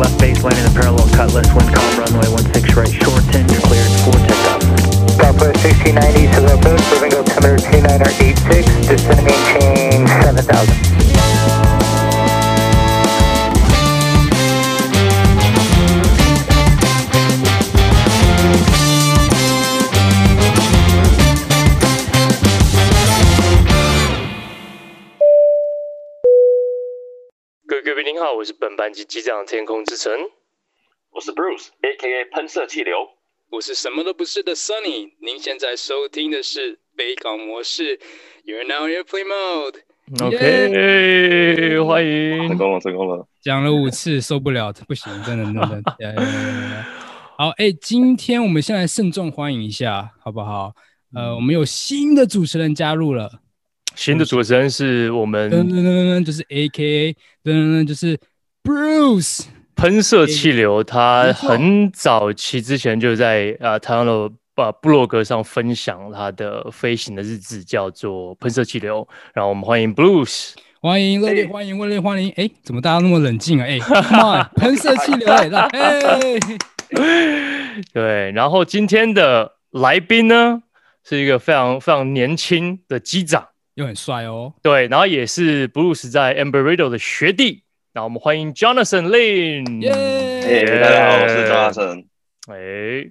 left base landing the parallel cutlass, wind calm runway 16 right, shorten, you're cleared for takeoff. Southwest 1690, civil approach, moving altimeter 2986, descending maintain 7000. 我是本班级机长天空之城，我是 Bruce，A.K.A. 喷射气流。我是什么都不是的 Sunny。您现在收听的是北港模式，You're now in airplane mode。OK，、耶欢迎，成功了，成功了。讲了五次，受不了，不行，真的，真的。好，哎、欸，今天我们先来慎重欢迎一下，好不好？呃，我们有新的主持人加入了。新的主持人是我们，噔噔噔噔，就是 A.K.A. 噔噔噔，就是 Bruce 喷射气流。他很早期之前就在啊台湾的啊部落格上分享他的飞行的日志，叫做喷射气流。然后我们欢迎 Bruce，欢迎热烈欢迎热烈欢迎。哎、欸，怎么大家那么冷静啊？哎、欸、，Come on，喷射气流，哎、欸，哎，对。然后今天的来宾呢，是一个非常非常年轻的机长。又很帅哦，对，然后也是 Bruce 在 Embry-Riddle 的学弟，那我们欢迎 Jonathan Lin，耶。Yeah,、hey,，大家好，我是 Jonathan，哎，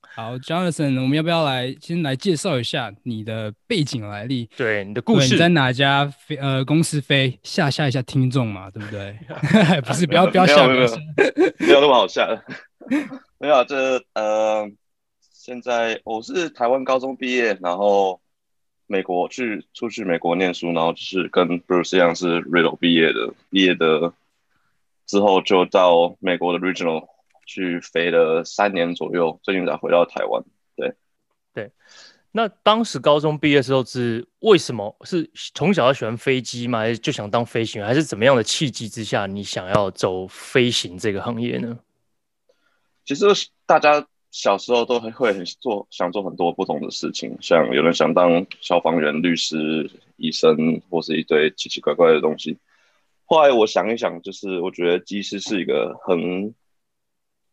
好，Jonathan，我们要不要来先来介绍一下你的背景来历？对，你的故事，你在哪家飞呃公司飞，吓吓一下听众嘛，对不对？不是，不要不要吓，没有没有那么好吓的，没有，这呃，现在我是台湾高中毕业，然后。美国去出去美国念书，然后就是跟 Bruce 一样是 Riddle 毕业的，毕业的之后就到美国的 Regional 去飞了三年左右，最近才回到台湾。对，对。那当时高中毕业的时候是为什么？是从小就喜欢飞机吗？还是就想当飞行员？还是怎么样的契机之下你想要走飞行这个行业呢？其实大家。小时候都会会很做，想做很多不同的事情，像有人想当消防员、律师、医生，或是一堆奇奇怪怪的东西。后来我想一想，就是我觉得技师是一个很，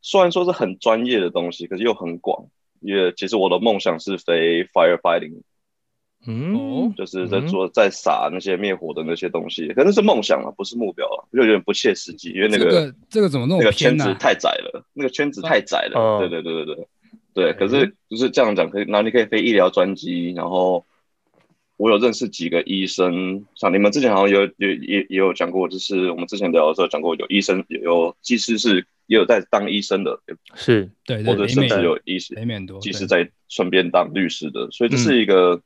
虽然说是很专业的东西，可是又很广。因为其实我的梦想是飞 firefighting。嗯，就是在做在撒那些灭火的那些东西，可能是梦想了，不是目标了，就有点不切实际，因为那个、这个、这个怎么那么偏、啊、那个圈子太窄了，那个圈子太窄了。哦、对对对对对对。可是就是这样讲，可以，然后你可以飞医疗专机，然后我有认识几个医生，像你们之前好像有有也也有讲过，就是我们之前聊的时候讲过，有医生有技师是也有在当医生的，是对，或者甚至有医师技师在顺便当律师的，所以这是一个。嗯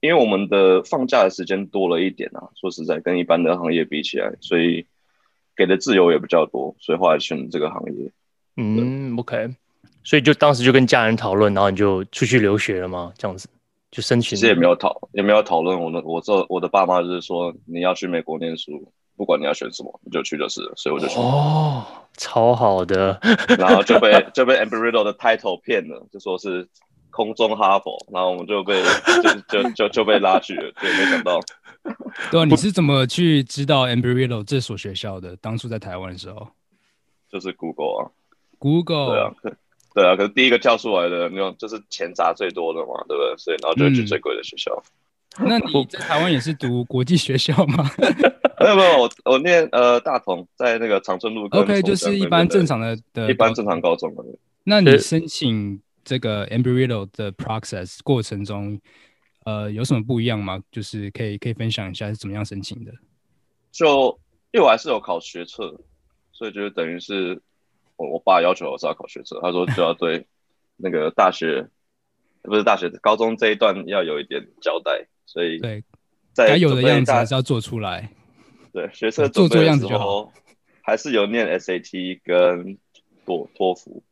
因为我们的放假的时间多了一点啊，说实在，跟一般的行业比起来，所以给的自由也比较多，所以后来选这个行业。嗯，OK，所以就当时就跟家人讨论，然后你就出去留学了吗？这样子就申请？其实也没有讨，也没有讨论。我的我这我的爸妈就是说，你要去美国念书，不管你要选什么，你就去就是了。所以我就说哦，超好的，然后就被 就被 Embry-Riddle 的 title 骗了，就说是。空中哈佛，然后我们就被就就就就被拉去了，对，没想到。对啊，你是怎么去知道 Embry-Riddle 这所学校的？当初在台湾的时候，就是 Google 啊，Google 对啊，可对啊，可是第一个跳出来的那种就是钱砸最多的嘛，对不对？所以然后就去最贵的学校。嗯、那你在台湾也是读国际学校吗？没有没有，我我念呃大同，在那个长春路。OK，就是一般正常的的一般正常高中。那你申请？这个 Embry-Riddle 的 process 过程中，呃，有什么不一样吗？就是可以可以分享一下是怎么样申请的？就因为我还是有考学测，所以就是等于是我我爸要求我是要考学测，他说就要对 那个大学不是大学高中这一段要有一点交代，所以对，该有的样子还是要做出来。对，学测做做样子就好，还是有念 SAT 跟托托福。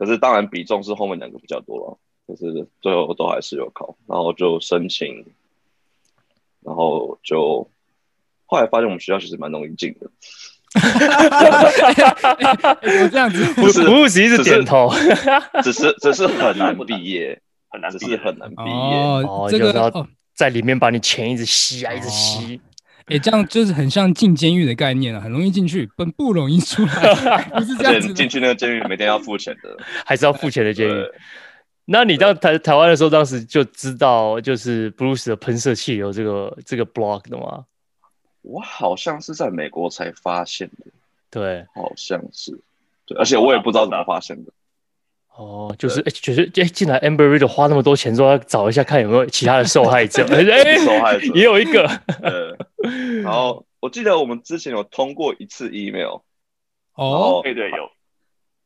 可是当然比重是后面两个比较多了，可是最后都还是有考，然后就申请，然后就后来发现我们学校其实蛮容易进的。我这样子，不是，不是一直点头，只是只是很难毕业，很难，只是很难毕业。哦，这个在里面把你钱一直吸啊，一直吸。哎，这样就是很像进监狱的概念啊，很容易进去，本不容易出来，不是这样子。进去那个监狱每天要付钱的，还是要付钱的监狱。那你到台台湾的时候，当时就知道就是 Bruce 的喷射气流这个这个 block 的吗？我好像是在美国才发现的，对，好像是，对，而且我也不知道怎么发现的。哦，就是哎，觉得哎，进来 Amber Radio 花那么多钱，说要找一下看有没有其他的受害者，哎，受害者也有一个。然后我记得我们之前有通过一次 email，哦，对对有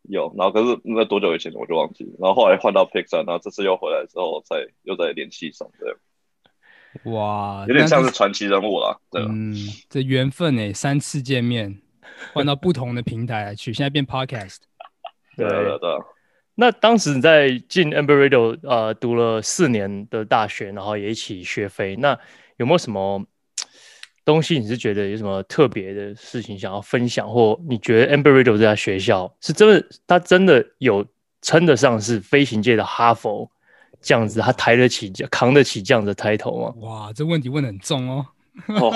有，然后可是那多久以前我就忘记了，然后后来换到 Pixar，然后这次又回来之后再又再联系上，对。哇，有点像是传奇人物了，对。嗯，这缘分哎，三次见面，换到不同的平台来去，现在变 Podcast，对对对。那当时你在进 Amber Radio 呃读了四年的大学，然后也一起学飞，那有没有什么东西你是觉得有什么特别的事情想要分享，或你觉得 Amber Radio 这家学校是真的，它真的有称得上是飞行界的哈佛这样子，它抬得起、扛得起这样的 title 吗？哇，这问题问的很重哦。哦，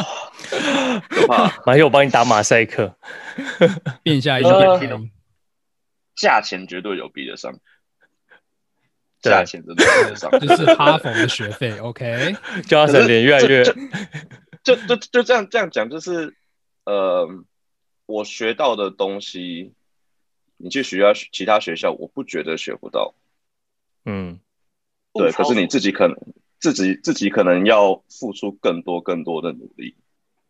可怕！马上我帮你打马赛克，变一下一下。价钱绝对有比得上，价钱真的比得上，就是哈佛的学费。OK，叫他脸越来越，就就就这样这样讲，就是呃，我学到的东西，你去学校其他学校，我不觉得学不到。嗯，对，可是你自己可能自己自己可能要付出更多更多的努力，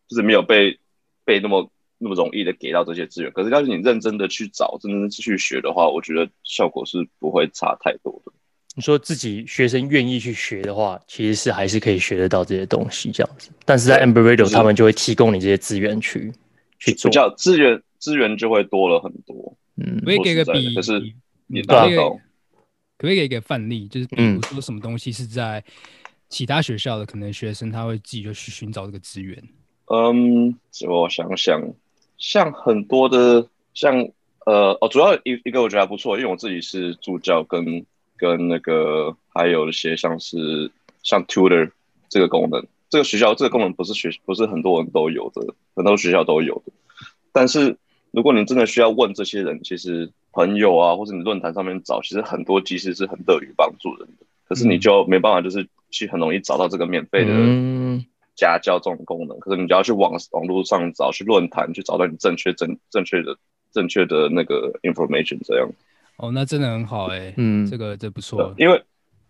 就是没有被被那么。那么容易的给到这些资源，可是要是你认真的去找，真正的去学的话，我觉得效果是不会差太多的。你说自己学生愿意去学的话，其实是还是可以学得到这些东西这样子。但是在 Amber Radio，他们就会提供你这些资源去去做，比较资源资源就会多了很多。嗯，可以给个比，可是你达不到。可不可以给一个范例，就是比如说什么东西是在其他学校的，可能学生他会自己就去寻找这个资源。嗯，我想想。像很多的像呃哦，主要一一个我觉得还不错，因为我自己是助教跟，跟跟那个还有一些像是像 tutor 这个功能，这个学校这个功能不是学不是很多人都有的，很多学校都有的。但是如果你真的需要问这些人，其实朋友啊，或者你论坛上面找，其实很多其实是很乐于帮助人的。可是你就没办法，就是去很容易找到这个免费的。嗯家教这种功能，可是你就要去网网络上找，去论坛去找到你正确正正确的正确的那个 information，这样。哦，那真的很好哎、欸，嗯，这个这不错。因为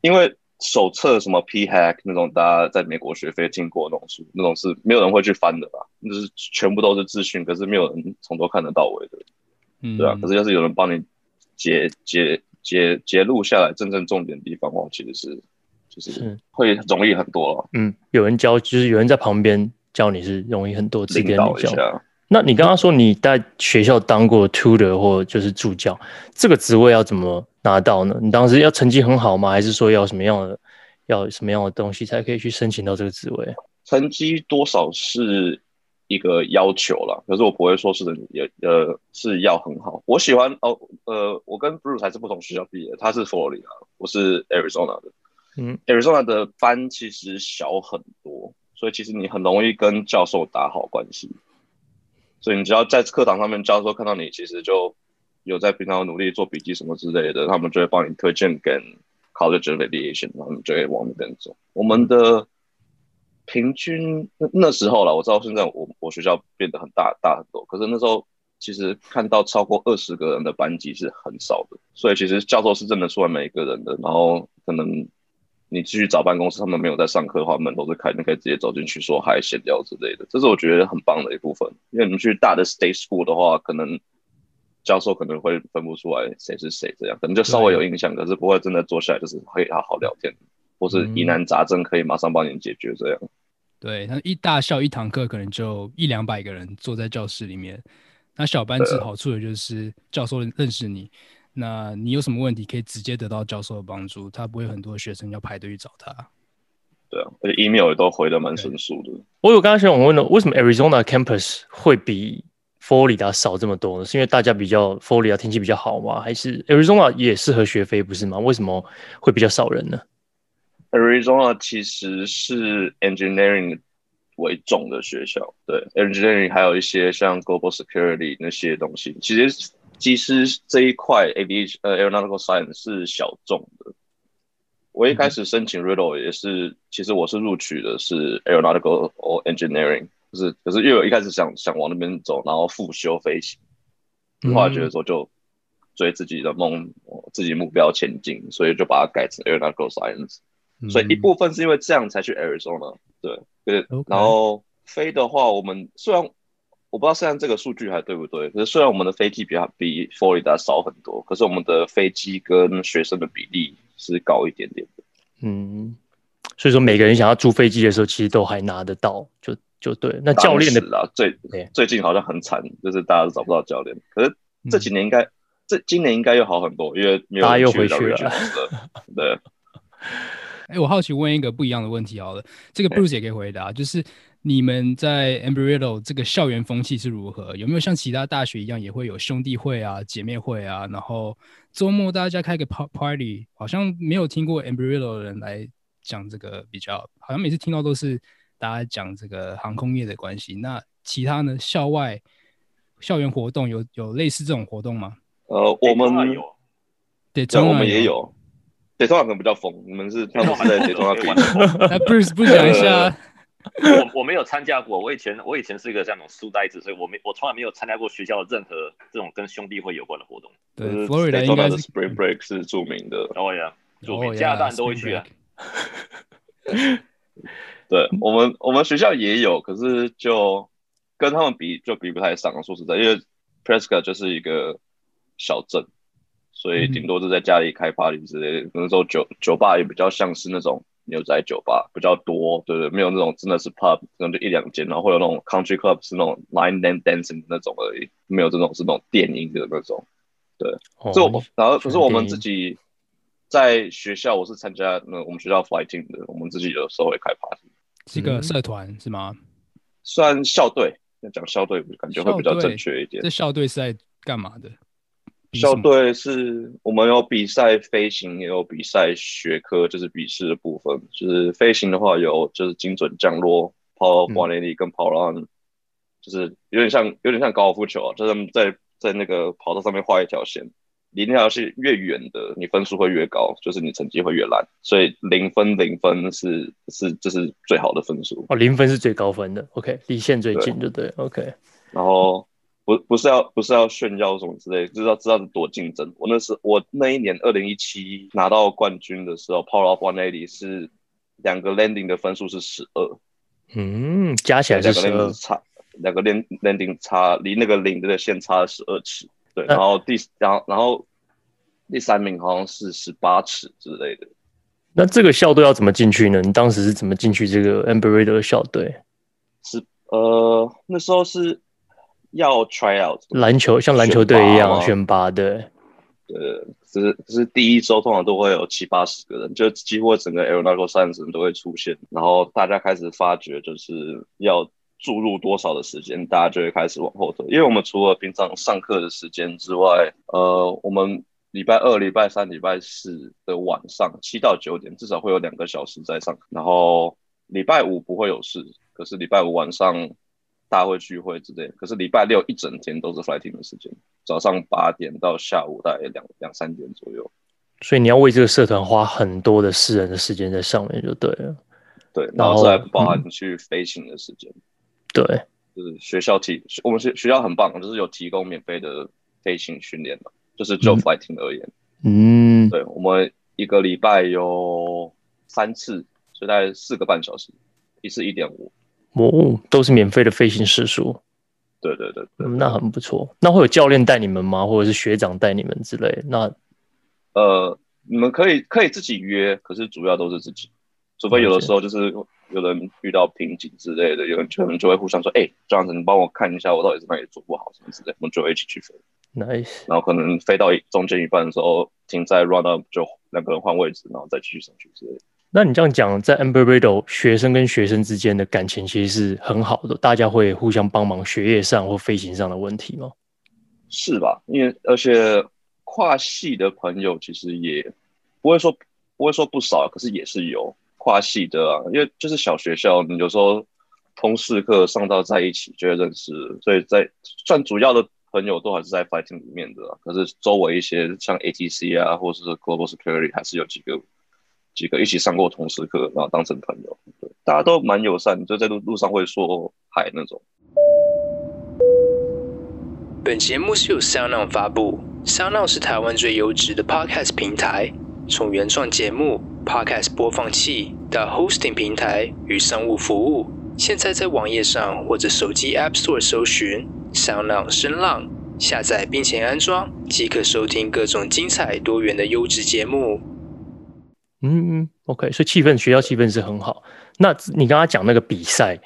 因为手册什么 P Hack 那种，大家在美国学费经过那种书，那种是没有人会去翻的吧？就是全部都是资讯，可是没有人从头看得到尾的，嗯，对啊。可是要是有人帮你截截截截录下来真正重点的地方的话，其实是。就是会容易很多，嗯，有人教，就是有人在旁边教你是容易很多，指点你教。那你刚刚说你在学校当过 tutor 或就是助教，这个职位要怎么拿到呢？你当时要成绩很好吗？还是说要什么样的，要什么样的东西才可以去申请到这个职位？成绩多少是一个要求了，可是我不会说是也呃是要很好。我喜欢哦，呃，我跟 Bruce 还是不同学校毕业，他是佛罗里达，我是 Arizona 的。嗯，Arizona 的班其实小很多，所以其实你很容易跟教授打好关系。所以你只要在课堂上面，教授看到你其实就有在平常努力做笔记什么之类的，他们就会帮你推荐跟 College of Aviation，然后你就会往那边走。我们的平均那那时候了，我知道现在我我学校变得很大大很多，可是那时候其实看到超过二十个人的班级是很少的，所以其实教授是认得出来每一个人的，然后可能。你继续找办公室，他们没有在上课的话，门都是开，你可以直接走进去说嗨、闲聊之类的。这是我觉得很棒的一部分。因为你们去大的 state school 的话，可能教授可能会分不出来谁是谁，这样可能就稍微有印象，可是不会真的坐下来就是可以好好聊天，或是疑难杂症可以马上帮你解决这样。对，他一大校一堂课可能就一两百个人坐在教室里面，那小班制好处的就是教授认识你。那你有什么问题可以直接得到教授的帮助，他不会很多学生要排队去找他。对啊，而且 email 也都回的蛮迅速的。我有刚刚想问了，为什么 Arizona campus 会比佛罗里达少这么多呢？是因为大家比较佛罗里达天气比较好吗？还是 Arizona 也适合学飞不是吗？为什么会比较少人呢？Arizona 其实是 engineering 为重的学校。对，engineering 还有一些像 global security 那些东西，其实机师这一块 aviation 呃 aeronautical science 是小众的。我一开始申请 Riddle 也是，其实我是录取的是 aeronautical or engineering，就是可是因为我一开始想想往那边走，然后复修飞行，后来觉得说就追自己的梦，自己目标前进，所以就把它改成 aeronautical science。所以一部分是因为这样才去 Arizona，对，对。然后飞的话，我们虽然我不知道现在这个数据还对不对，可是虽然我们的飞机比比 Florida 少很多，可是我们的飞机跟学生的比例是高一点点的。嗯，所以说每个人想要租飞机的时候，其实都还拿得到，就就对。那教练的啊，最最近好像很惨，就是大家都找不到教练。可是这几年应该，嗯、这今年应该又好很多，因为没有大家又回去了。对。哎、欸，我好奇问一个不一样的问题好了，这个 Bruce 也可以回答，欸、就是你们在 Embry-Riddle 这个校园风气是如何？有没有像其他大学一样也会有兄弟会啊、姐妹会啊？然后周末大家开个 party，好像没有听过 Embry-Riddle 的人来讲这个比较，好像每次听到都是大家讲这个航空业的关系。那其他呢？校外校园活动有有类似这种活动吗？呃，我们有，对，我们也有。对，通常可能比较疯。你们是他们是在对通常比较疯。那 Bruce 不讲一下？我我没有参加过。我以前我以前是一个这样种书呆子，所以我没我从来没有参加过学校的任何这种跟兄弟会有关的活动。对，Florida 应该是 Spring Break 是著名的。哦呀，著名，加拿大人都会去啊。对我们我们学校也有，可是就跟他们比就比不太上。说实在，因为 Prescott 就是一个小镇。所以顶多是在家里开 party 之类的，那时候酒酒吧也比较像是那种牛仔酒吧比较多，对对，没有那种真的是 pub，可能就一两间，然后会有那种 country club 是那种 line and dancing 那种而已，没有这种是那种电音的那种，对。所以我们然后可是我们自己在学校，我是参加那我们学校 fighting 的，我们自己有时候会开 party，是个社团是吗？算校队，要讲校队感觉会比较正确一点。这校队是在干嘛的？校队是我们有比赛飞行，也有比赛学科，就是笔试的部分。就是飞行的话，有就是精准降落、power one eighty 跟 power on，就是有点像有点像高尔夫球啊，就是在在那个跑道上面画一条线，离那条线越远的，你分数会越高，就是你成绩会越烂。所以零分零分是是这是最好的分数哦，零分是最高分的。OK，离线最近就对。对 OK，然后。不不是要不是要炫耀什么之类，就是要知道是多竞争。我那时我那一年二零一七拿到冠军的时候，Power of One Eighty 是两个 landing 的分数是十二，嗯，加起来是十二，差两个 land landing 差离那个零的线差了十二尺，对，然后第然后然后第三名好像是十八尺之类的。那这个校队要怎么进去呢？你当时是怎么进去这个的校队？是呃那时候是。要 try out 篮球，像篮球队一样选拔，对，呃，只是只是第一周通常都会有七八十个人，就几乎整个 aeronautical science 人都会出现，然后大家开始发觉就是要注入多少的时间，大家就会开始往后走，因为我们除了平常上课的时间之外，呃，我们礼拜二、礼拜三、礼拜四的晚上七到九点至少会有两个小时在上课，然后礼拜五不会有事，可是礼拜五晚上。大会聚会之类，可是礼拜六一整天都是 flighting 的时间，早上八点到下午大概两两三点左右。所以你要为这个社团花很多的私人的时间在上面就对了。对，然后再包含去飞行的时间。对，就是学校提，我们学学校很棒，就是有提供免费的飞行训练的，就是就 flighting 而言。嗯，对，我们一个礼拜有三次，所以大概四个半小时，一次一点五。哦，都是免费的飞行时数，对对对，对、嗯，那很不错。那会有教练带你们吗？或者是学长带你们之类？那呃，你们可以可以自己约，可是主要都是自己，除非有的时候就是有人遇到瓶颈之类的，有人可能就会互相说：“哎、欸，这样子你帮我看一下，我到底是哪里做不好什么之类。”我们就会一起去飞。Nice。然后可能飞到中间一半的时候，停在 run up 就两个人换位置，然后再继续上去之类的。那你这样讲，在 Embry-Riddle 学生跟学生之间的感情其实是很好的，大家会互相帮忙学业上或飞行上的问题吗？是吧？因为而且跨系的朋友其实也不会说不会说不少，可是也是有跨系的啊。因为就是小学校，你有时候通识课上到在一起就会认识，所以在算主要的朋友都还是在 fighting 里面的，可是周围一些像 ATC 啊，或者是 Global Security，还是有几个几个一起上过通识课，然后当成朋友，对，大家都蛮友善，就在路路上会说嗨那种。本节目是由 SoundOn 发布，SoundOn 是台湾最优质的 Podcast 平台，从原创节目、Podcast 播放器到 Hosting 平台与商务服务。现在在网页上或者手机 App Store 搜寻 SoundOn 声浪，下载并且安装，即可收听各种精彩多元的优质节目。嗯嗯，OK，所以气氛学校气氛是很好。那你刚刚讲那个比赛，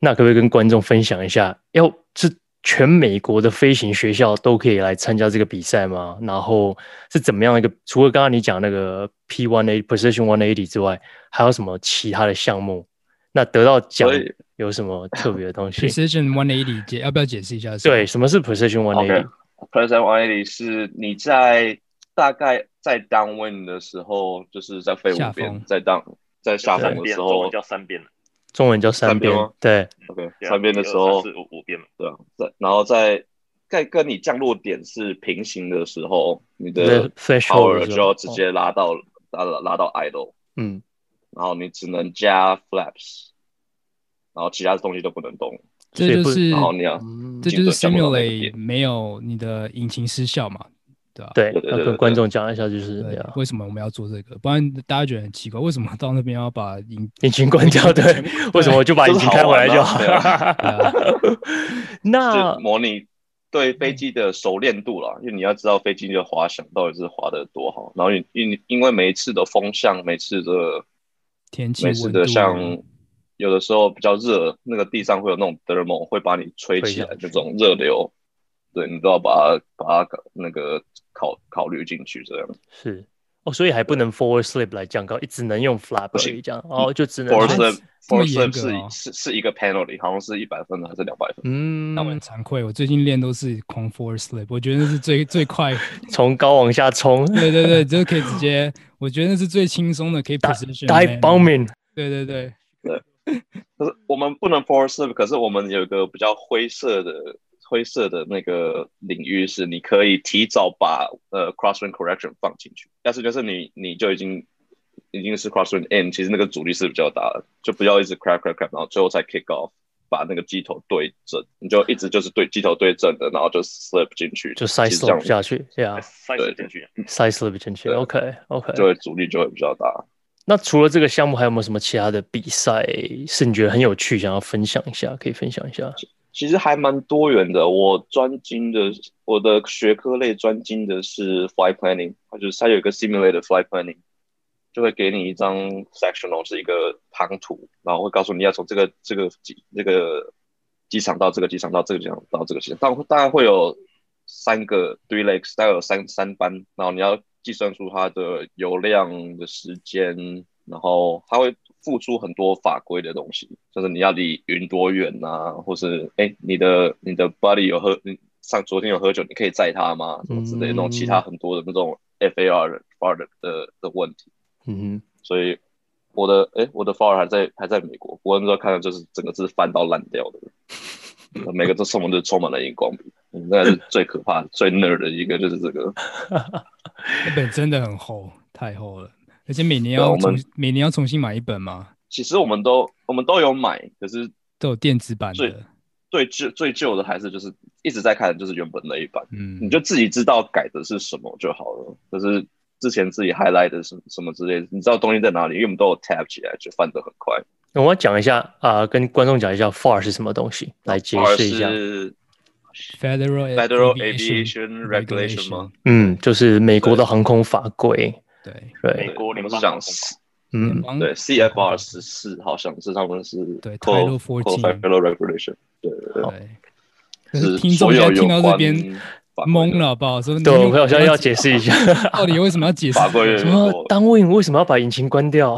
那可不可以跟观众分享一下？要是全美国的飞行学校都可以来参加这个比赛吗？然后是怎么样一个？除了刚刚你讲那个 P one A Precision one eighty 之外，还有什么其他的项目？那得到奖有什么特别的东西？Precision One Eighty 解要不要解释一下？对，什么是 Precision One Eighty？Precision One Eighty 是你在大概在 downwind 的时候，就是在飞五边，在 down 在下风的时候，中文叫三边，中文叫三边。对，OK，三边的时候是五五边，对啊，在然后在在跟你降落点是平行的时候，你的 power 就要直接拉到拉拉到 idle，嗯。然后你只能加 flaps，然后其他的东西都不能动。这就是，然后你要，这就是 simulate 没有你的引擎失效嘛，对吧？对，要跟观众讲一下，就是为什么我们要做这个？不然大家觉得很奇怪，为什么到那边要把引引擎关掉？对，为什么我就把引擎开回来就好了？那模拟对飞机的熟练度啦，因为你要知道飞机的滑翔到底是滑的多好，然后因因因为每一次的风向，每次的天气每次的，像有的时候比较热，那个地上会有那种 thermal 会把你吹起来，这种热流，对你都要把它把它那个考考虑进去，这样。是。哦，所以还不能 forward slip 来降高，只能用 flap 这样哦，就只能 forward slip，forward slip 是是是一个 penalty，好像是一百分还是两百分？嗯，那我很惭愧，我最近练都是狂 forward slip，我觉得那是最 最快，从高往下冲，对对对，就可以直接。我觉得那是最轻松的，可以 position dive bombing。对对对。对，可是我们不能 forward slip，可是我们有一个比较灰色的灰色的那个领域，是你可以提早把呃 crosswind correction 放进去。但是就是你你就已经已经是 crosswind in，其实那个阻力是比较大的，就不要一直 crack crack crack，然后最后再 kick off，把那个机头对正，你就一直就是对机头对正的，然后就 slip 进去，就 side slip 下去，对啊，SIZE 进去，side slip 进去，OK OK，就会阻力就会比较大。那除了这个项目，还有没有什么其他的比赛是你觉得很有趣，想要分享一下？可以分享一下。其实还蛮多元的。我专精的，我的学科类专精的是 flight planning，它就是它有一个 simulated flight planning，就会给你一张 sectional 是一个航图，然后会告诉你要从这个这个机这个机场到这个机场到这个机场到这个机场，当当然会有三个 three legs，大概有三三班，然后你要。计算出它的油量的时间，然后它会付出很多法规的东西，就是你要离云多远啊，或是哎，你的你的 buddy 有喝，上昨天有喝酒，你可以载他吗？什么之类的那种其他很多的那种 FAR 的 FAR 的的的问题。嗯哼，所以我的哎，我的 FAR 还在还在美国，不过那时候看到就是整个是翻到烂掉的。每个都充满都充满了荧光笔，那是最可怕、最 nerd 的一个，就是这个。那本真的很厚，太厚了，而且每年要重每年要重新买一本吗？其实我们都我们都有买，可是都有电子版的。最旧最旧的还是就是一直在看，就是原本那一版。嗯，你就自己知道改的是什么就好了。可是之前自己 highlight 的是什么之类的，你知道东西在哪里，因为我们都有 tab 起来，就翻得很快。那我要讲一下啊、呃，跟观众讲一下 FAR 是什么东西，来解释一下。Federal Federal Aviation Regulation 吗？嗯，就是美国的航空法规。对对，美国联邦航空法。嗯，对，CFR 十四好像是他们是对 Title Fourteen Federal Regulation。对对对。可是听众要听到这边。懵了，好不好？说对，我好像要解释一下，到底为什么要解释？法规什么？单位为什么要把引擎关掉？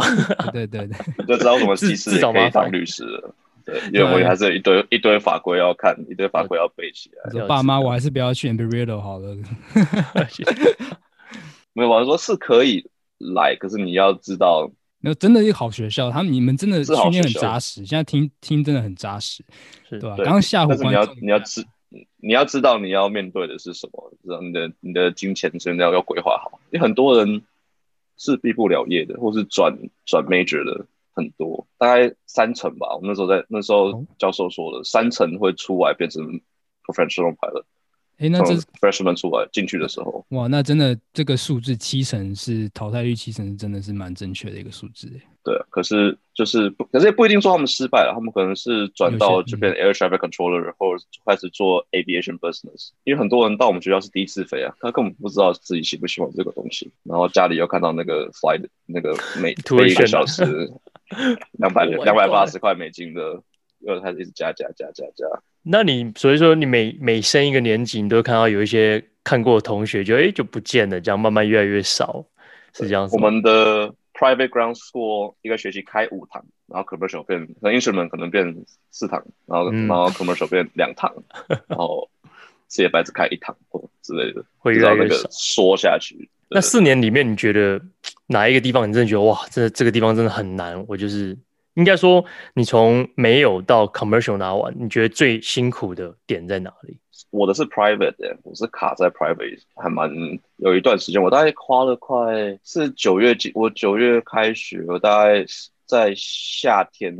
对 对对，就知道什么 技师可以当律师了。对，因为我还是一堆一堆法规要看，一堆法规要背起来。说爸妈，我还是不要去 Embry-Riddle 好了。没有，我说是可以来，可是你要知道那真的一个好学校，他们你们真的训练很扎实，现在听听真的很扎实，是对吧？对刚刚吓唬你要你要知你要知道你要面对的是什么，知道你的你的金钱真的要要规划好，因为很多人是毕不了业的，或是转转 major 的很多，大概三成吧。我那时候在那时候教授说的，三成会出来变成 professional pilot。哎，那这 freshman 出来进去的时候，哇，那真的这个数字七成是淘汰率七成，真的是蛮正确的一个数字哎。对，可是就是不，可是也不一定说他们失败了，他们可能是转到这边 air traffic controller，或者开始做 aviation business。因为很多人到我们学校是第一次飞啊，他根本不知道自己喜不喜欢这个东西，然后家里又看到那个 flight 那个每 飞一个小时 两百两百八十块美金的，又开始一直加加加加加。那你所以说你每每升一个年级，你都看到有一些看过的同学就哎就不见了，这样慢慢越来越少，是这样子。我们的 private ground school 一个学期开五堂，然后 commercial 变，那 instrument 可能变四堂，然后、嗯、然后 commercial 变两堂，然后 CFI 只开一堂或之类的，会越来越少，缩下去。那四年里面，你觉得哪一个地方你真的觉得哇，这这个地方真的很难？我就是。应该说，你从没有到 commercial 拿完，你觉得最辛苦的点在哪里？我的是 private 的，我是卡在 private，还蛮有一段时间，我大概花了快是九月几，我九月开学，我大概在夏天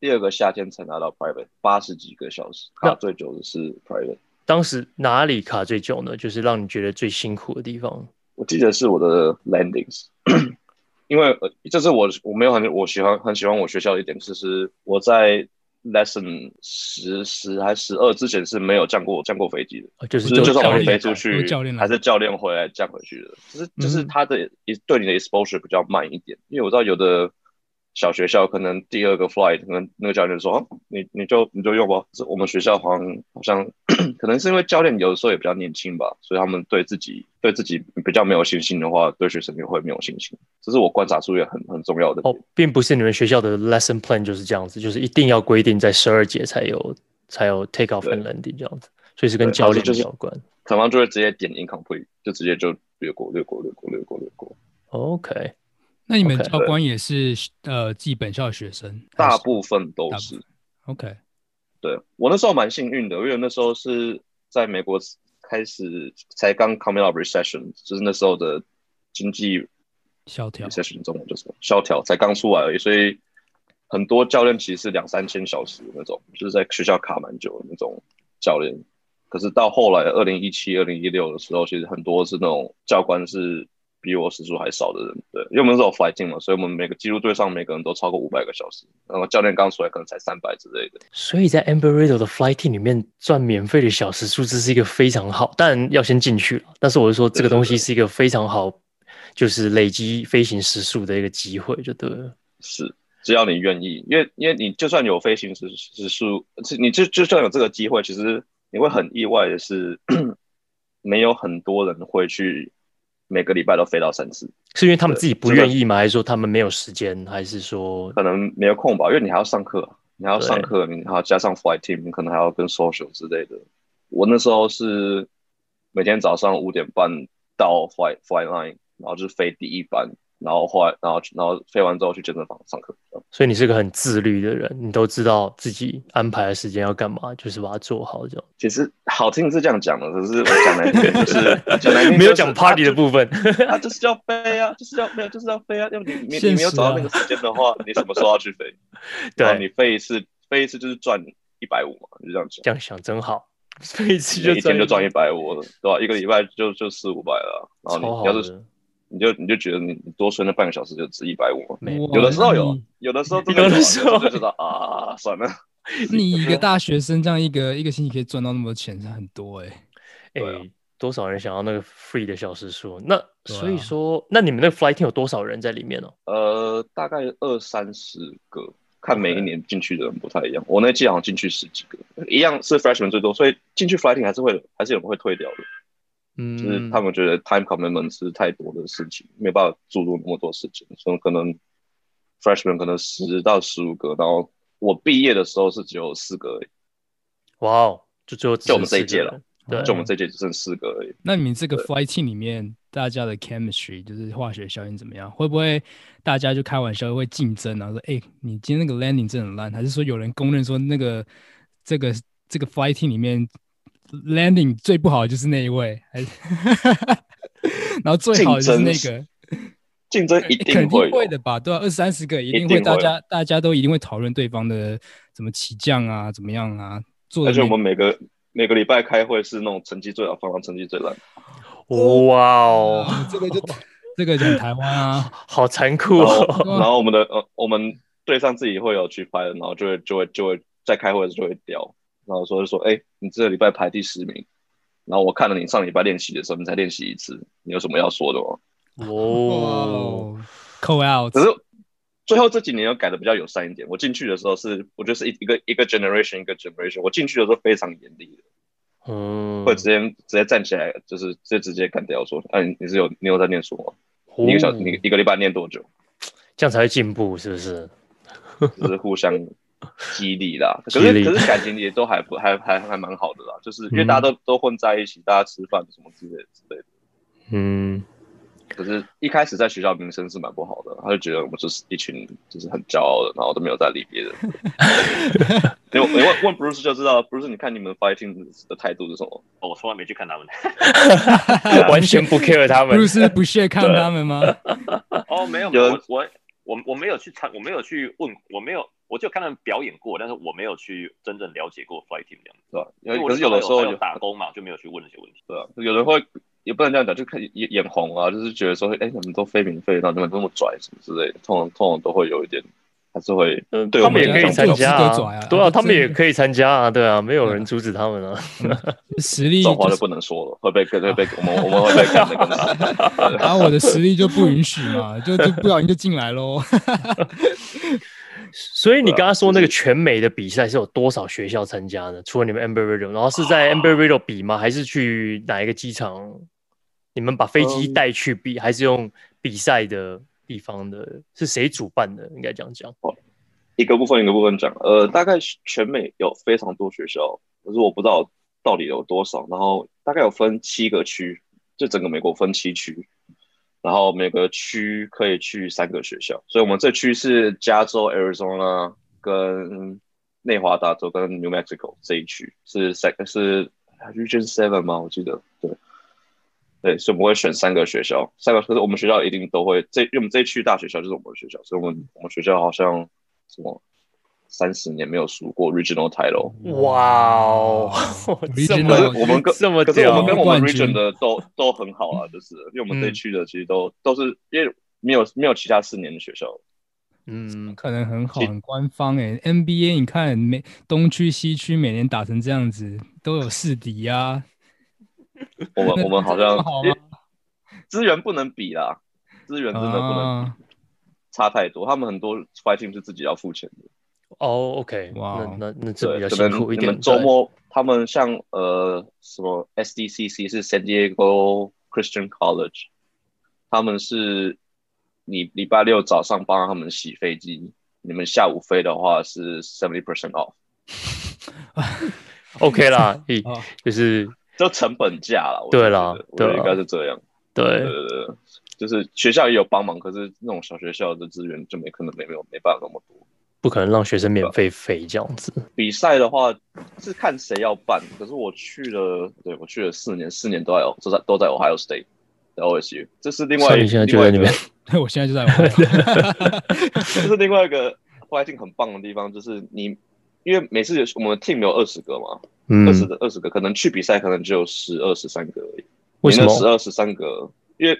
第二个夏天才拿到 private，八十几个小时，卡最久的是 private。当时哪里卡最久呢？就是让你觉得最辛苦的地方？我记得是我的 landings。因为呃，这是我我没有很我喜欢很喜欢我学校的一点，就是我在 lesson 十十还十二之前是没有降过降过飞机的，就是就算我们飞出去，练还是教练回来降回去的，就是就是他的对你的 exposure 比较慢一点，因为我知道有的。小学校可能第二个 flight，可能那个教练说：“啊、你你就你就用吧。”我们学校好像好像可能是因为教练有的时候也比较年轻吧，所以他们对自己对自己比较没有信心的话，对学生也会没有信心。这是我观察出也很很重要的。哦，并不是你们学校的 lesson plan 就是这样子，就是一定要规定在十二节才有才有 take off and landing 这样子，所以是跟教练有关。可能就会直接点 incomplete，就直接就略过略过略过略过略过。OK。那你们教官也是、呃，自己本校的学生，大部分都是。OK，对我那时候蛮幸运的，因为那时候是在美国开始才刚 coming out recession，就是那时候的经济萧条，recession 中文就是萧条才刚出来而已，所以很多教练其实是两三千小时那种，就是在学校卡蛮久的那种教练。可是到后来二零一七、二零一六的时候，其实很多是那种教官是。比我时数还少的人，对，因为我们是有 flight team 嘛，所以我们每个记录队上每个人都超过五百个小时，然后教练刚出来可能才三百之类的。所以在 Amber r i d d l e 的 flight team 里面赚免费的小时数字是一个非常好，但要先进去了。但是我是说这个东西是一个非常好，就是累积飞行时数的一个机会，就对了。是，只要你愿意，因为因为你就算有飞行时时数，你就就算有这个机会，其实你会很意外的是，没有很多人会去。每个礼拜都飞到三次，是因为他们自己不愿意吗？还是说他们没有时间？还是说可能没有空吧？因为你还要上课，你还要上课，你还要加上 flight team，你可能还要跟 social 之类的。我那时候是每天早上五点半到 flight flight line，然后就是飞第一班。然后后来，然后然后飞完之后去健身房上课。所以你是个很自律的人，你都知道自己安排的时间要干嘛，就是把它做好这样。其实好听是这样讲的，可是我讲难听就是 讲难听，没有讲 party 的部分。他就是要飞啊，就是要没有就是要飞啊。要你你你没有找到那个时间的话，你什么时候要去飞？对，你飞一次飞一次就是赚一百五嘛，就这样讲。这样想真好，飞一次就一天就赚一百五，对吧？一个礼拜就就四五百了。然后你要是。你就你就觉得你你多睡那半个小时就值一百五，有的时候有，有的时候真的有，的时候就知道啊，算了。你一个 大学生这样一个一个星期可以赚到那么多钱，是很多哎、欸。哎、欸，多少人想要那个 free 的小时数？那所以说，啊、那你们那个 flighting 有多少人在里面呢、哦？呃，大概二三十个，看每一年进去的人不太一样。我那季好像进去十几个，一样是 freshman 最多，所以进去 flighting 还是会还是有人会退掉的。嗯，就是他们觉得 time commitment 是太多的事情，没办法注入那么多事情，所以可能 freshman 可能十到十五个，然后我毕业的时候是只有四个而已。哇哦，就只有就我们这一届了。对，就我们这届只剩四个而已。那你们这个 flight team 里面，大家的 chemistry 就是化学效应怎么样？会不会大家就开玩笑会竞争，然后说，哎、欸，你今天那个 landing 真的很烂，还是说有人公认说那个这个这个 fighting 里面 landing 最不好的就是那一位，然后最好的就是那个？竞争一定会，肯定会的吧？对啊，二三十个一定会，大家大家都一定会讨论对方的怎么起降啊，怎么样啊？做而且我们每个每个礼拜开会是那种成绩最好，方方成绩最烂。哇哦，这个就这个就很台湾啊，好残酷哦。然后我们的呃，我们队上自己会有去拍的，然后就会就会就会在开会的时候就会调，然后说就说，哎，你这个礼拜排第十名，然后我看了你上礼拜练习的时候，你才练习一次，你有什么要说的吗？哦，call out。可是最后这几年又改的比较友善一点。我进去的时候是，我觉得是一一个一个 generation 一个 generation。我进去的时候非常严厉的，嗯，会直接直接站起来，就是直接直接干掉说，哎、啊，你是有你有在念书吗？哦、一个小时你一个礼拜念多久？这样才会进步，是不是？就是互相激励啦。可是可是感情也都还不还还还蛮好的啦，就是因为大家都、嗯、都混在一起，大家吃饭什么之类的之类的，嗯。可是，一开始在学校名声是蛮不好的，他就觉得我们就是一群就是很骄傲的，然后都没有在理别人。你 你问问 Bruce 就知道，Bruce，你看你们 fighting 的态度是什么？哦，我从来没去看他们，完全不 care 他们。Bruce 不屑看他们吗？哦，没有，没有，我我我我没有去参，我没有去问，我没有，我就看他们表演过，但是我没有去真正了解过 fighting 这样子，对吧？因为可是有的时候有打工嘛，就没有去问这些问题，对啊？有人会。也不能这样讲，就看眼眼红啊，就是觉得说，哎、欸，你们都非免费，然后你们那么拽什么之类的，通常通常都会有一点，还是会，嗯，对，他们也可以参加啊，对啊，他们也可以参加啊，对啊，没有人阻止他们啊，实力，这话就不能说了，会被会被我们我们会被干那个，然后我的实力就不允许嘛，就就不小心就进来喽。所以你刚刚说那个全美的比赛是有多少学校参加的？除了你们 Amber Riddle，然后是在 Amber Riddle 比吗？还是去哪一个机场？你们把飞机带去比，还是用比赛的地方的？是谁主办的？应该这样讲。一个部分一个部分讲。呃，大概全美有非常多学校，可是我不知道到底有多少。然后大概有分七个区，就整个美国分七区。然后每个区可以去三个学校，所以我们这区是加州、Arizona 跟内华达州跟 New Mexico 这一区是三是 Region Seven 吗？我记得对对，所以我们会选三个学校，三个可是我们学校一定都会这，因为我们这一区大学校就是我们的学校，所以我们我们学校好像什么。三十年没有输过 Regional Title，哇哦！这么我们跟这么可是我们跟我们 Region 的都都很好啊，就是因为我们这区的其实都、嗯、都是因为没有没有其他四年的学校，嗯，可能很好很官方哎、欸。NBA 你看每东区西区每年打成这样子都有四敌呀，我们我们好像 资源不能比啦，资源真的不能比、啊、差太多，他们很多 fighting 是自己要付钱的。哦、oh,，OK，哇、wow.，那那那这比较辛苦一点。你们周末他们像呃什么 SDCC 是 San Diego Christian College，他们是你礼拜六早上帮他们洗飞机，你们下午飞的话是 seventy percent off。OK 啦，就是就成本价了。对啦，对，应该是这样。对对对对，就是学校也有帮忙，可是那种小学校的资源就没可能没没有没办法那么多。不可能让学生免费飞这样子。比赛的话是看谁要办，可是我去了，对我去了四年，四年都在都在都在 Ohio State，在 OSU，这是另外一个。现在就在那边。我现在就在 Ohio。这是另外一个 fighting 很棒的地方，就是你因为每次我们 team 有二十个嘛，二十个二十个，可能去比赛可能只有十二十三个而已。为什么？十二十三个，因为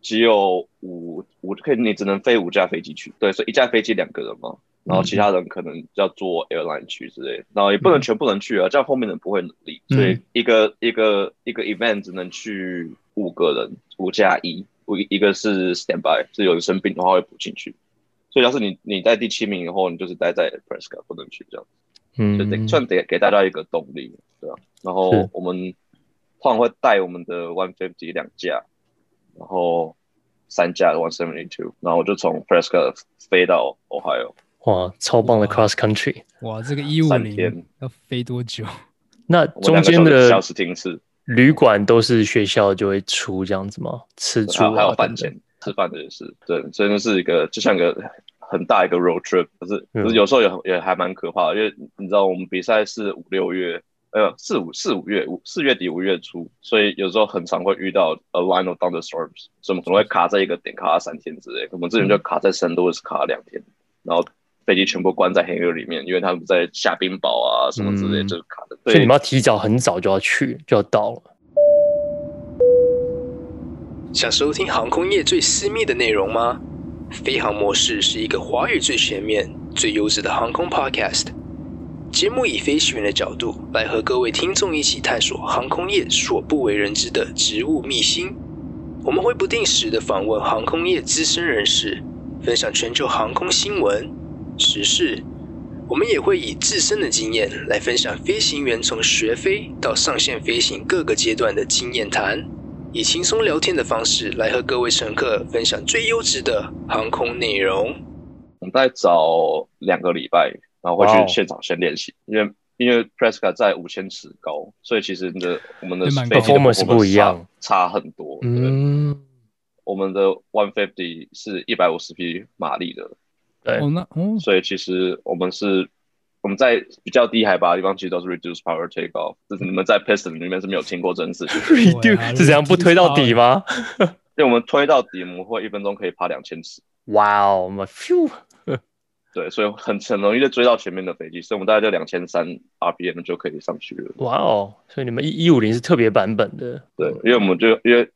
只有五五可以，你只能飞五架飞机去，对，所以一架飞机两个人嘛。然后其他人可能要坐 airline 去之类，然后也不能全部能去啊，这样后面的人不会努力，所以一个一个一个 event 只能去五个人，五加一，五一个是 standby，是有人生病的话会补进去，所以要是你你在第七名以后，你就是待在 Prescott 不能去这样，嗯，就得算得给大家一个动力，对吧？然后我们通常会带我们的 one fifty 两架，然后三架 one seventy two，然后我就从 Prescott 飞到 Ohio。哇，超棒的 cross country！哇，这个一五零要飞多久？那中间的小时停是，旅馆都是学校就会出这样子吗？吃住还有饭钱，吃饭的也是，对，真的是一个就像个很大一个 road trip，可是可是有时候也也还蛮可怕的，因为你知道我们比赛是五六月。呃，四五四五月五四月底五月初，所以有时候很常会遇到 a line of thunderstorms，所以我们可能会卡在一个点，卡了三天之类。我们之前就卡在圣路易斯卡了两天，然后飞机全部关在黑夜里面，因为他们在下冰雹啊什么之类，就是卡的。所以你们要提早很早就要去，就要到了。想收听航空业最私密的内容吗？飞航模式是一个华语最全面、最优质的航空 podcast。节目以飞行员的角度来和各位听众一起探索航空业所不为人知的职务秘辛。我们会不定时的访问航空业资深人士，分享全球航空新闻、时事。我们也会以自身的经验来分享飞行员从学飞到上线飞行各个阶段的经验谈，以轻松聊天的方式来和各位乘客分享最优质的航空内容。我们在找两个礼拜。然后会去现场先练习，因为因为 Prescott 在五千尺高，所以其实你的我们的 performance 不一样，差很多。嗯，我们的 One Fifty 是一百五十匹马力的，对，所以其实我们是我们在比较低海拔的地方，其实都是 Reduce Power Take Off，就是你们在 Piston 里面是没有听过这件事情。Reduce 是怎样不推到底吗？因为我们推到底，我们会一分钟可以爬两千尺。哇哦，我们 phew。对，所以很很容易就追到前面的飞机，所以我们大概就两千三 RPM 就可以上去了。哇哦，所以你们一一五零是特别版本的。对，因为我们就因为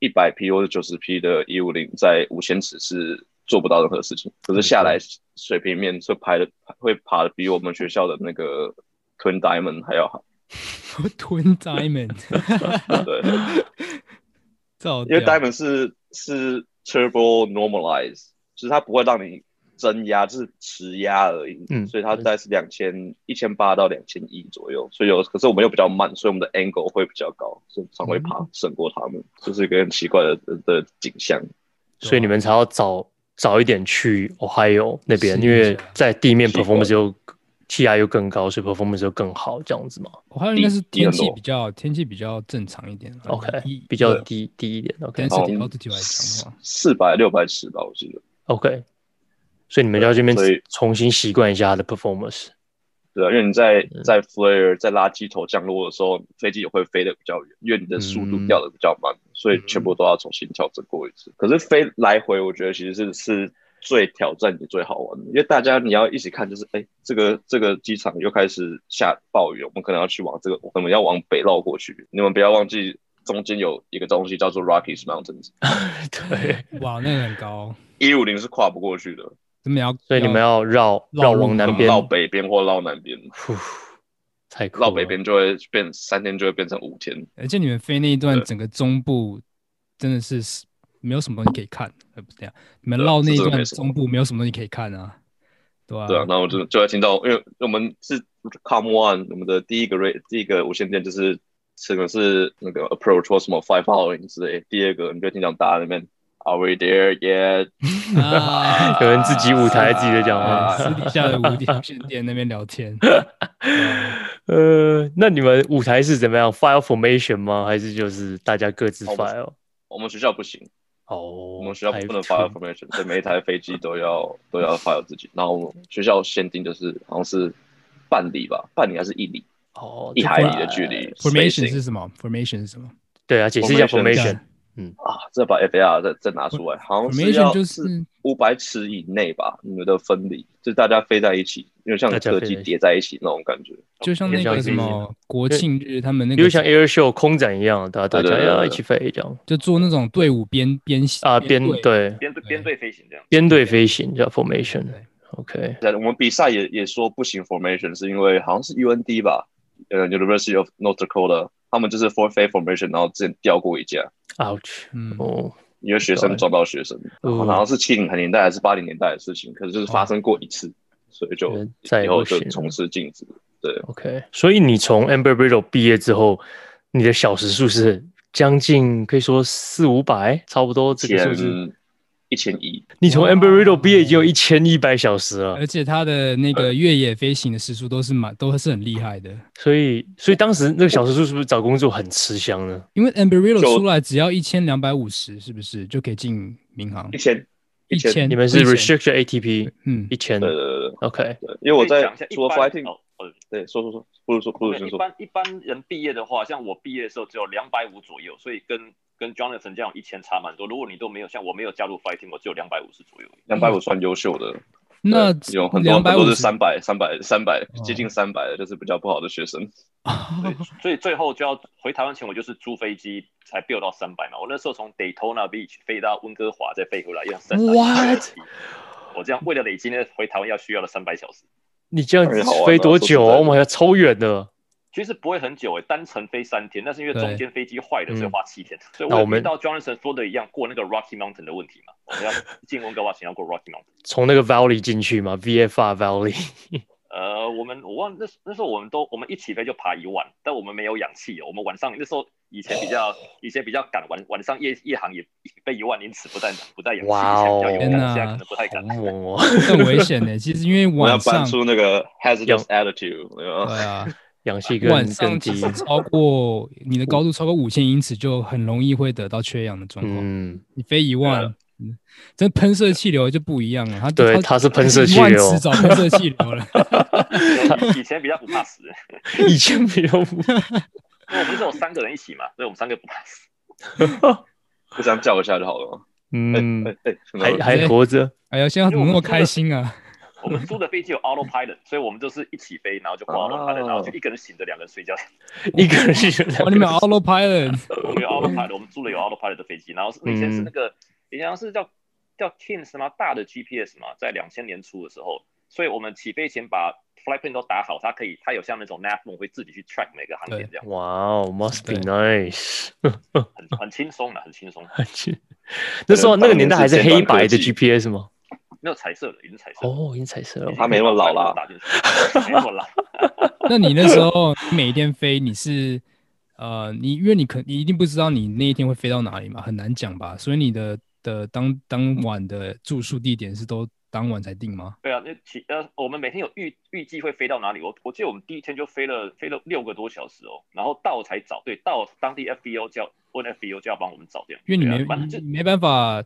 一百 P 或者九十 P 的一五零在五千尺是做不到任何事情，可是下来水平面会拍的会爬的比我们学校的那个 Twin Diamond 还要好。Twin Diamond，对，因为 Diamond 是是 Turbo Normalize，就是它不会让你。增压就是迟压而已，嗯，所以它大概是两千一千八到两千一左右，所以有，可是我们又比较慢，所以我们的 angle 会比较高，所以常会爬胜过他们，这、嗯、是一个很奇怪的的景象。所以你们才要早早一点去 Ohio 那边，因为在地面 performance 就气压又更高，所以 performance 就更好，这样子嘛。Ohio 应该是天气比较天气比较正常一点，OK，比较低低一点，OK。四百六百尺吧，我记得，OK。所以你们要这边重新习惯一下它的 performance。对啊，因为你在在 flare 在垃圾头降落的时候，飞机也会飞得比较远，因为你的速度掉的比较慢，嗯，所以全部都要重新调整过一次。可是飞来回，我觉得其实是是最挑战也最好玩的，因为大家你要一起看，就是哎，这个这个机场又开始下暴雨，我们可能要去往这个，我们要往北绕过去。你们不要忘记，中间有一个东西叫做 Rockies Mountains。对，哇，那个很高，一五零是跨不过去的。所以你们要绕绕往南边，绕北边或绕南边。太绕北边就会变三天，就会变成五天。而且你们飞那一段，整个中部真的是没有什么东西可以看，不是这样。你们绕那一段中部没有什么东西可以看啊，对啊。对啊，然后我就就要听到，因为我们是 Come One，我们的第一个 rate 第一个无线电就是这个是那个 Approach 或什么 Five Following 之类。第二个你就听到打那边。Are we there yet？有人自己舞台自己的讲话，私底下的无线电那边聊天。呃，那你们舞台是怎么样？File formation 吗？还是就是大家各自 file？我们学校不行哦，oh, 我们学校不能 file formation，所以每一台飞机都要 都要 file 自己。然后学校限定就是好像是半里吧，半里还是一里？哦、oh，一海里的距离。Formation 是什么？Formation 是什么？对啊，解释一下 formation。嗯。啊，这把 FAR 再再拿出来，好像是要是五百尺以内吧，你们的分离，就是大家飞在一起，因为像客机叠在一起那种感觉，就像那个什么国庆日他们那个，就像 Air Show 空展一样，大家大家要一起飞这样，就做那种队伍编编啊编对编队编队飞行这样，编队飞行叫 formation。OK，在我们比赛也也说不行 formation，是因为好像是 UND 吧，呃 University of North Dakota，他们就是 four faith formation，然后之前掉过一架。ouch，嗯哦，因为学生撞到学生，然后是七零年代还是八零年代的事情，可是就是发生过一次，所以就以后就从此禁止。对，OK，所以你从 Embry-Riddle 毕业之后，你的小时数是将近可以说四五百，差不多这个数字。一千一。你从 Embry-Riddle 毕业已经有一千一百小时了，而且他的那个越野飞行的时速都是蛮都是很厉害的。所以，所以当时那个小时数是不是找工作很吃香呢？因为 Embry-Riddle 出来只要一千两百五十，是不是就可以进民航？一千。一千，你们是 restricted ATP，嗯，一千，对对对，OK，因为我在说 fighting，哦，对，说说说，不如说不如先说。一般一般人毕业的话，像我毕业的时候只有两百五左右，所以跟跟 Jonathan 这样一千差蛮多。如果你都没有像我没有加入 fighting，我只有两百五十左右。两百五算优秀的，那有很多很多是三百、三百、三百，接近三百的，就是比较不好的学生。所以最后就要回台湾前，我就是租飞机才 build 到三百嘛。我那时候从 Daytona Beach 飞到温哥华，再飞回来，要三百。What？我这样为了累积呢，回台湾要需要了三百小时。你这样子飞多久啊？我们还要超远的。其实不会很久诶，单程飞三天，但是因为中间飞机坏了，所以花七天。所以我们到 Jonathan 说的一样，过那个 Rocky Mountain 的问题嘛，我们要进温哥华前要过 Rocky Mountain。从那个 Valley 进去嘛，VFR Valley。呃，我们我忘那那时候我们都我们一起飞就爬一万，但我们没有氧气哦。我们晚上那时候以前比较 以前比较赶，晚晚上夜夜航也飞一万英尺不带不带氧气，哇哦，天哪，现在可能不太敢，很 危险的。其实因为晚上我要搬出那个 hazardous attitude，对啊，氧气跟晚上其实超过你的高度超过五千英尺，就很容易会得到缺氧的状况。嗯，你飞一万。嗯，这喷射气流就不一样了。它对，它，它是喷射气流，迟早喷射气流了。以前比较不怕死，以前比较不 怕。我们是有三个人一起嘛，所以我们三个不怕死。互相叫一下就好了。嗯，欸欸欸、还还活着。哎呀，现在怎么那么开心啊？我们租的飞机有 autopilot，所以我们就是一起飞，然后就挂 autopilot，然后就一个人醒着，两个人睡觉。一个人醒着，你们 autopilot，我们有 autopilot，我们租了有 autopilot 的飞机，然后是以前是那个。以前是叫叫 Kings 吗？大的 GPS 嘛，在两千年初的时候，所以我们起飞前把 flight plan 都打好，它可以，它有像那种 nav 会自己去 track 每个航点这样。哇哦，must be nice，很很轻松的，很轻松。很轻。那时候那个年代还是黑白的 GPS 吗？没有彩色的，已经彩色。哦，已经彩色了。他没那么老了，没那么老。那你那时候每一天飞，你是呃，你因为你可你一定不知道你那一天会飞到哪里嘛，很难讲吧？所以你的。的当当晚的住宿地点是都当晚才定吗？对啊，那其呃，我们每天有预预计会飞到哪里？我我记得我们第一天就飞了飞了六个多小时哦，然后到才找，对，到当地 FBO 叫问 FBO 就要帮我们找这样，因为你没、啊、你没办法，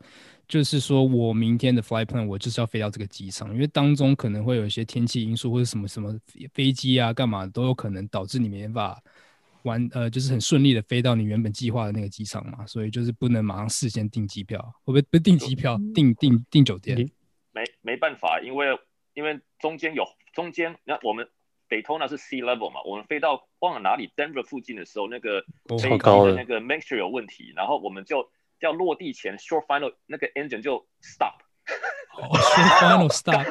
就是说我明天的 flight plan 我就是要飞到这个机场，因为当中可能会有一些天气因素或者什么什么飞机啊干嘛都有可能导致你没办法。完呃，就是很顺利的飞到你原本计划的那个机场嘛，所以就是不能马上事先订机票，会不会不订机票，订订订酒店？没没办法，因为因为中间有中间，那我们 Daytona 是 sea level 嘛，我们飞到忘了哪里 Denver 附近的时候，那个飞机的那个 mixture 有问题，然后我们就要落地前 short final 那个 engine 就 stop。哦，final stop，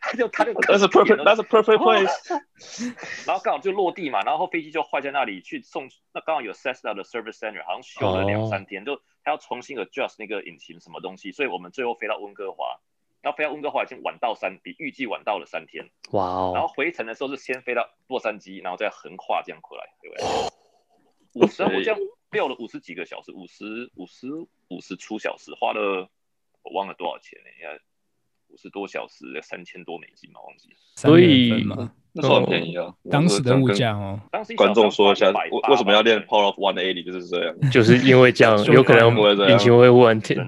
他 就他就，That's a perfect，That's a perfect place。然后刚好就落地嘛，然后飞机就坏在那里，去送那刚好有 Cessna 的 service center，好像修了两三天，就他要重新 adjust 那个引擎什么东西，所以我们最后飞到温哥华，飞到温哥华已经晚到三，比预计晚到了三天。哇哦！然后回程的时候是先飞到洛杉矶，然后再横跨这样过来，对不对？五十，我这样飙了五十几个小时，五十五十五十出小时，花了我忘了多少钱呢？应该。五十多小时，三千多美金嘛，忘记了。所以嘛，那时候很便宜啊。当时的物价哦。当时观众说一下，为为什么要练 Power of One Eighty？就是这样，就是因为这样，有可能 引擎会忽然停。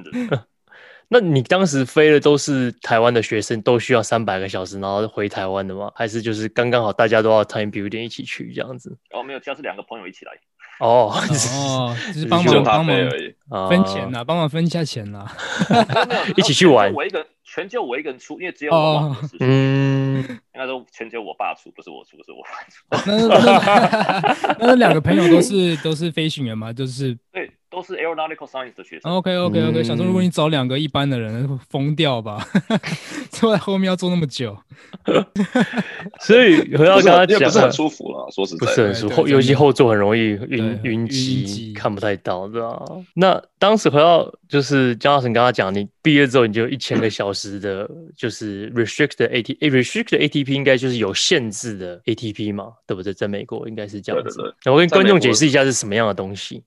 那你当时飞的都是台湾的学生，都需要三百个小时，然后回台湾的吗？还是就是刚刚好大家都要 time building 一起去这样子？哦，没有，就是两个朋友一起来。哦 哦，只是帮忙帮忙而已，分钱呐，帮忙分一下钱呐，一起去玩。我一个全就我一个人出，因为只有我。嗯，应该说全就我爸出，不是我出，不是我爸出。那那两个朋友都是都是飞行员吗？就是对。都是 aeronautical science 的学生。OK OK OK，想说如果你找两个一般的人，会疯掉吧？坐在后面要坐那么久，所以回到刚刚讲，不是很舒服了。说实在，不是很舒服，尤其后座很容易晕晕机，看不太到，对吧？那当时回到就是江老师刚刚讲，你毕业之后你就一千个小时的，就是 restricted ATP，restricted ATP 应该就是有限制的 ATP 嘛，对不对？在美国应该是这样子。我跟观众解释一下是什么样的东西。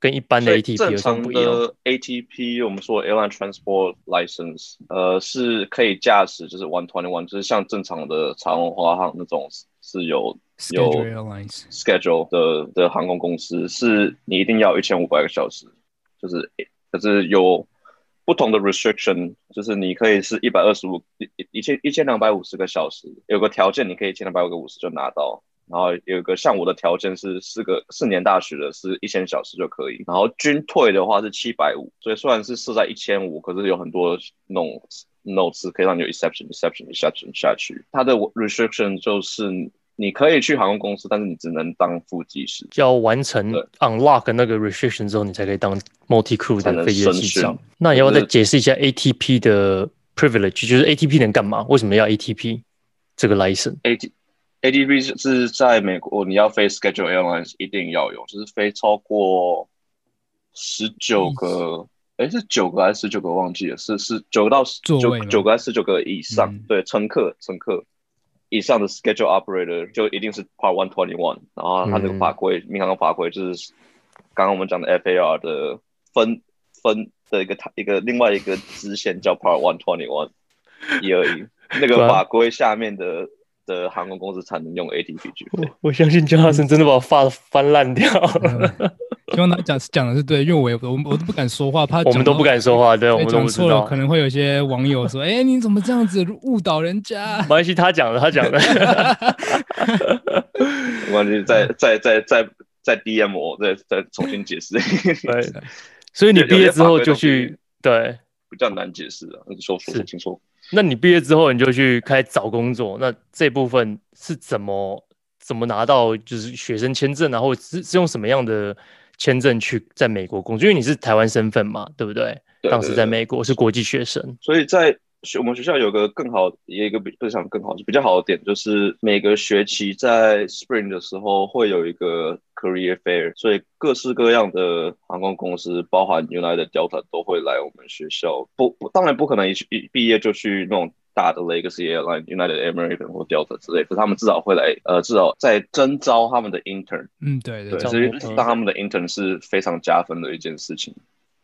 跟一般的 ATP 正常的 ATP，我们说 Airline Transport License，呃，是可以驾驶，就是 One Twenty One，就是像正常的长荣华航那种是有有 schedule 的的航空公司，是你一定要一千五百个小时，就是可是有不同的 restriction，就是你可以是一百二十五一一千一千两百五十个小时，有个条件你可以一千两百五十就拿到。然后有一个像我的条件是四个四年大学的，是一千小时就可以。然后军退的话是七百五，所以虽然是设在一千五，可是有很多那种 notes 可以让你有 exception exception exception 下去。它的 restriction 就是你可以去航空公司，但是你只能当副机师，就要完成 unlock 那个 restriction 之后，你才可以当 multi crew 的飞机的机长。那你要不要再解释一下 ATP 的 privilege，就是 ATP 能干嘛？为什么要 ATP 这个 license？AT ATP 是在美国，你要飞 Schedule Airlines 一定要有，就是飞超过十九个，哎、欸，是九个还是十九个？忘记了，是是九到九九个还是十九个以上？嗯、对，乘客乘客以上的 Schedule Operator 就一定是 Part One Twenty One，然后它这个法规，民航的法规就是刚刚我们讲的 FAR 的分分的一个一个另外一个支线叫 Part One Twenty One 一而已，那个法规下面的。的航空公司才能用 ATP 去飞。我相信江哈森真的把我发翻烂掉了。希望他讲讲的是对，因为我也我我都不敢说话，怕我们都不敢说话，对，我们都错了，可能会有些网友说：“哎、欸，你怎么这样子误导人家？”没关系，他讲的，他讲的。没关系，再再再再再 DM 我，再再重新解释。对，所以你毕业之后就去对，比较难解释啊，你说说清楚。那你毕业之后你就去开始找工作，那这部分是怎么怎么拿到就是学生签证啊，或者是是用什么样的签证去在美国工作？因为你是台湾身份嘛，对不对？对对对，当时在美国是国际学生，所以在。学我们学校有个更好，也有一个比不是想更好，比较好的点就是每个学期在 Spring 的时候会有一个 Career Fair，所以各式各样的航空公司，包含 United、Delta 都会来我们学校。不不，当然不可能一一毕业就去那种大的 Legacy Airline、United American 或 Delta 之类，可是他们至少会来，呃，至少在征招他们的 Intern。嗯，对对，所以当他们的 Intern 是非常加分的一件事情。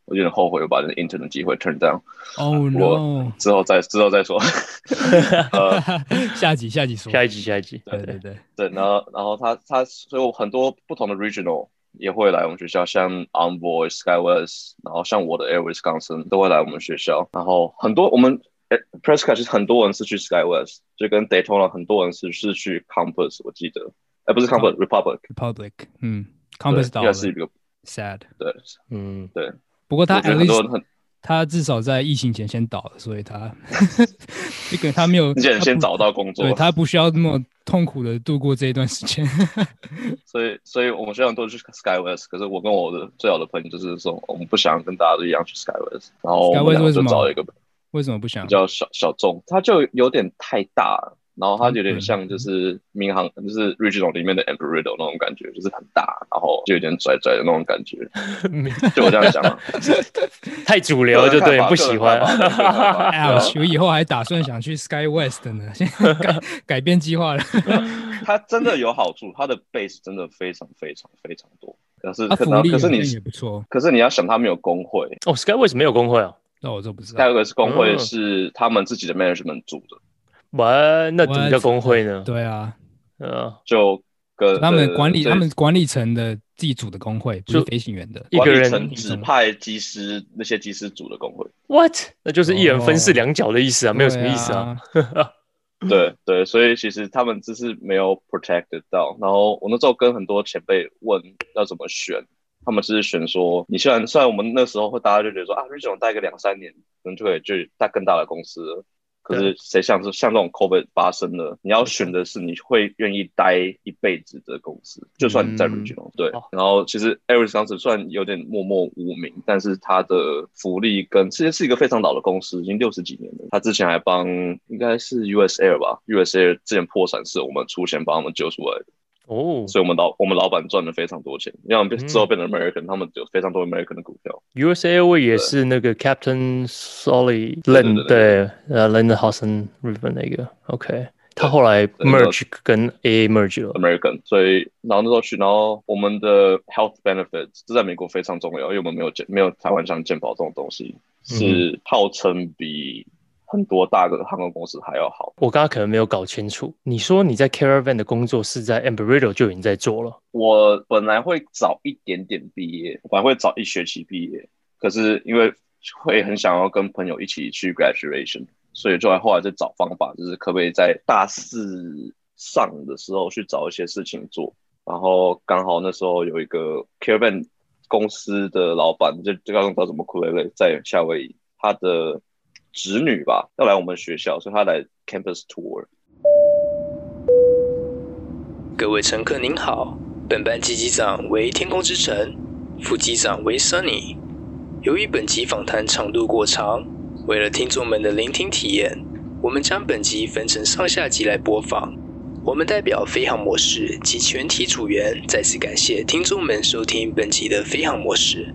我有点后悔，我把那个 intern 的机会 turn down。哦 no！之后再之后再说。呃，下集下集说。下一集下一集。对对对对，然后然后他他，所以我很多不同的 regional 也会来我们学校，像 Envoy、SkyWest，然后像我的 Air Wisconsin 都会来我们学校。然后很多我们 Prescott 其实很多人是去 SkyWest，就跟 Daytona 很多人是是去 Compass，我记得，哎，不是 Compass，Republic。Republic，嗯，Compass 倒了。是一个 sad。对，嗯，对。不过他他至少在疫情前先倒了，所以他 这个他没有先先找到工作，对，他不需要那么痛苦的度过这一段时间。所以，所以我们虽然都去 SkyWest，可是我跟我的最好的朋友就是说，我们不想跟大家都一样去 SkyWest，然后我们就找一个为什么不想？比较小小众，他就有点太大了。然后它有点像，就是民航，就是 Regional 里面的 Embry-Riddle 那种感觉，就是很大，然后就有点拽拽的那种感觉。就我这样讲，太主流就对，不喜欢。哎，我以后还打算想去 SkyWest 呢，现在改 改变计划了。它真的有好处，它的 base 真的非常非常非常多。可是可能可是你也不错。可是你要想，它没有工会。哦，SkyWest 没有工会啊？那我就不知道。SkyWest 工会是他们自己的 management 组的。哇，那怎么叫工会呢？对啊，呃，就跟他们管理，他们管理层的自己组的工会，不是飞行员的，一个人指派机师，那些机师组的工会。What？那就是一人分饰两角的意思啊，没有什么意思啊。对 对，所以其实他们只是没有 protected 到。然后我那时候跟很多前辈问要怎么选，他们只是选说，你虽然虽然我们那时候会大家就觉得说啊，Regional 待个两三年，可能就可以去带更大的公司了。可是谁像是像这种 COVID 发生了，你要选的是你会愿意待一辈子的公司，就算你在 Regional，对。然后其实 Air Wisconsin 虽然有点默默无名，但是他的福利跟其实是一个非常老的公司，已经六十几年了。他之前还帮应该是 US Air 吧，US Air 之前破产是我们出钱帮他们救出来的。哦，所以我们老我们老板赚了非常多钱，因为我们之后变成 American，、嗯、他们有非常多 American 的股票。US Airways 也是那个 Captain Solly Len 对，呃 Lindenhausen River 那个，OK，他后来 merge 跟 AA merge 了，American，所以然后那时候去，然后我们的 health benefits 这在美国非常重要，因为我们没有健没有台湾像健保这种东西，是号称比很多大的航空公司还要好。我刚刚可能没有搞清楚，你说你在 Caravan 的工作是在 Embry-Riddle 就已经在做了？我本来会早一点点毕业，我本来会早一学期毕业，可是因为会很想要跟朋友一起去 graduation。所以就来后来在找方法，就是可不可以在大四上的时候去找一些事情做。然后刚好那时候有一个 Caravan 公司的老板，就就刚刚找什么苦累累在夏威夷，他的侄女吧要来我们学校，所以他来 campus tour。各位乘客您好，本班机机长为天空之城，副机长为 Sunny。由于本集访谈长度过长。为了听众们的聆听体验，我们将本集分成上下集来播放。我们代表飞航模式及全体组员再次感谢听众们收听本集的飞航模式。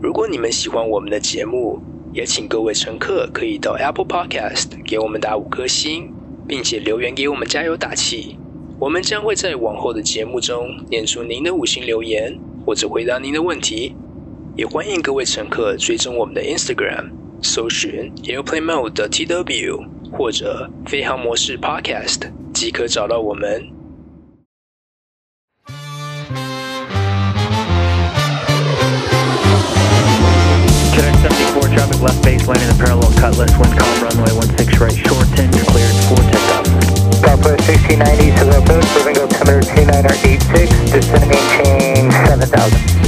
如果你们喜欢我们的节目，也请各位乘客可以到 Apple Podcast 给我们打五颗星，并且留言给我们加油打气。我们将会在往后的节目中念出您的五星留言，或者回答您的问题。也欢迎各位乘客追踪我们的 Instagram。搜寻 Airplane Mode 的 TW 或者飞航模式 Podcast 即可找到我们。Traffic left base, landing the parallel cutlass, wind calm, runway 16 right, shorten, cleared for takeoff. Southwest 1690, civil approach, moving altimeter 2986, descending change 7000.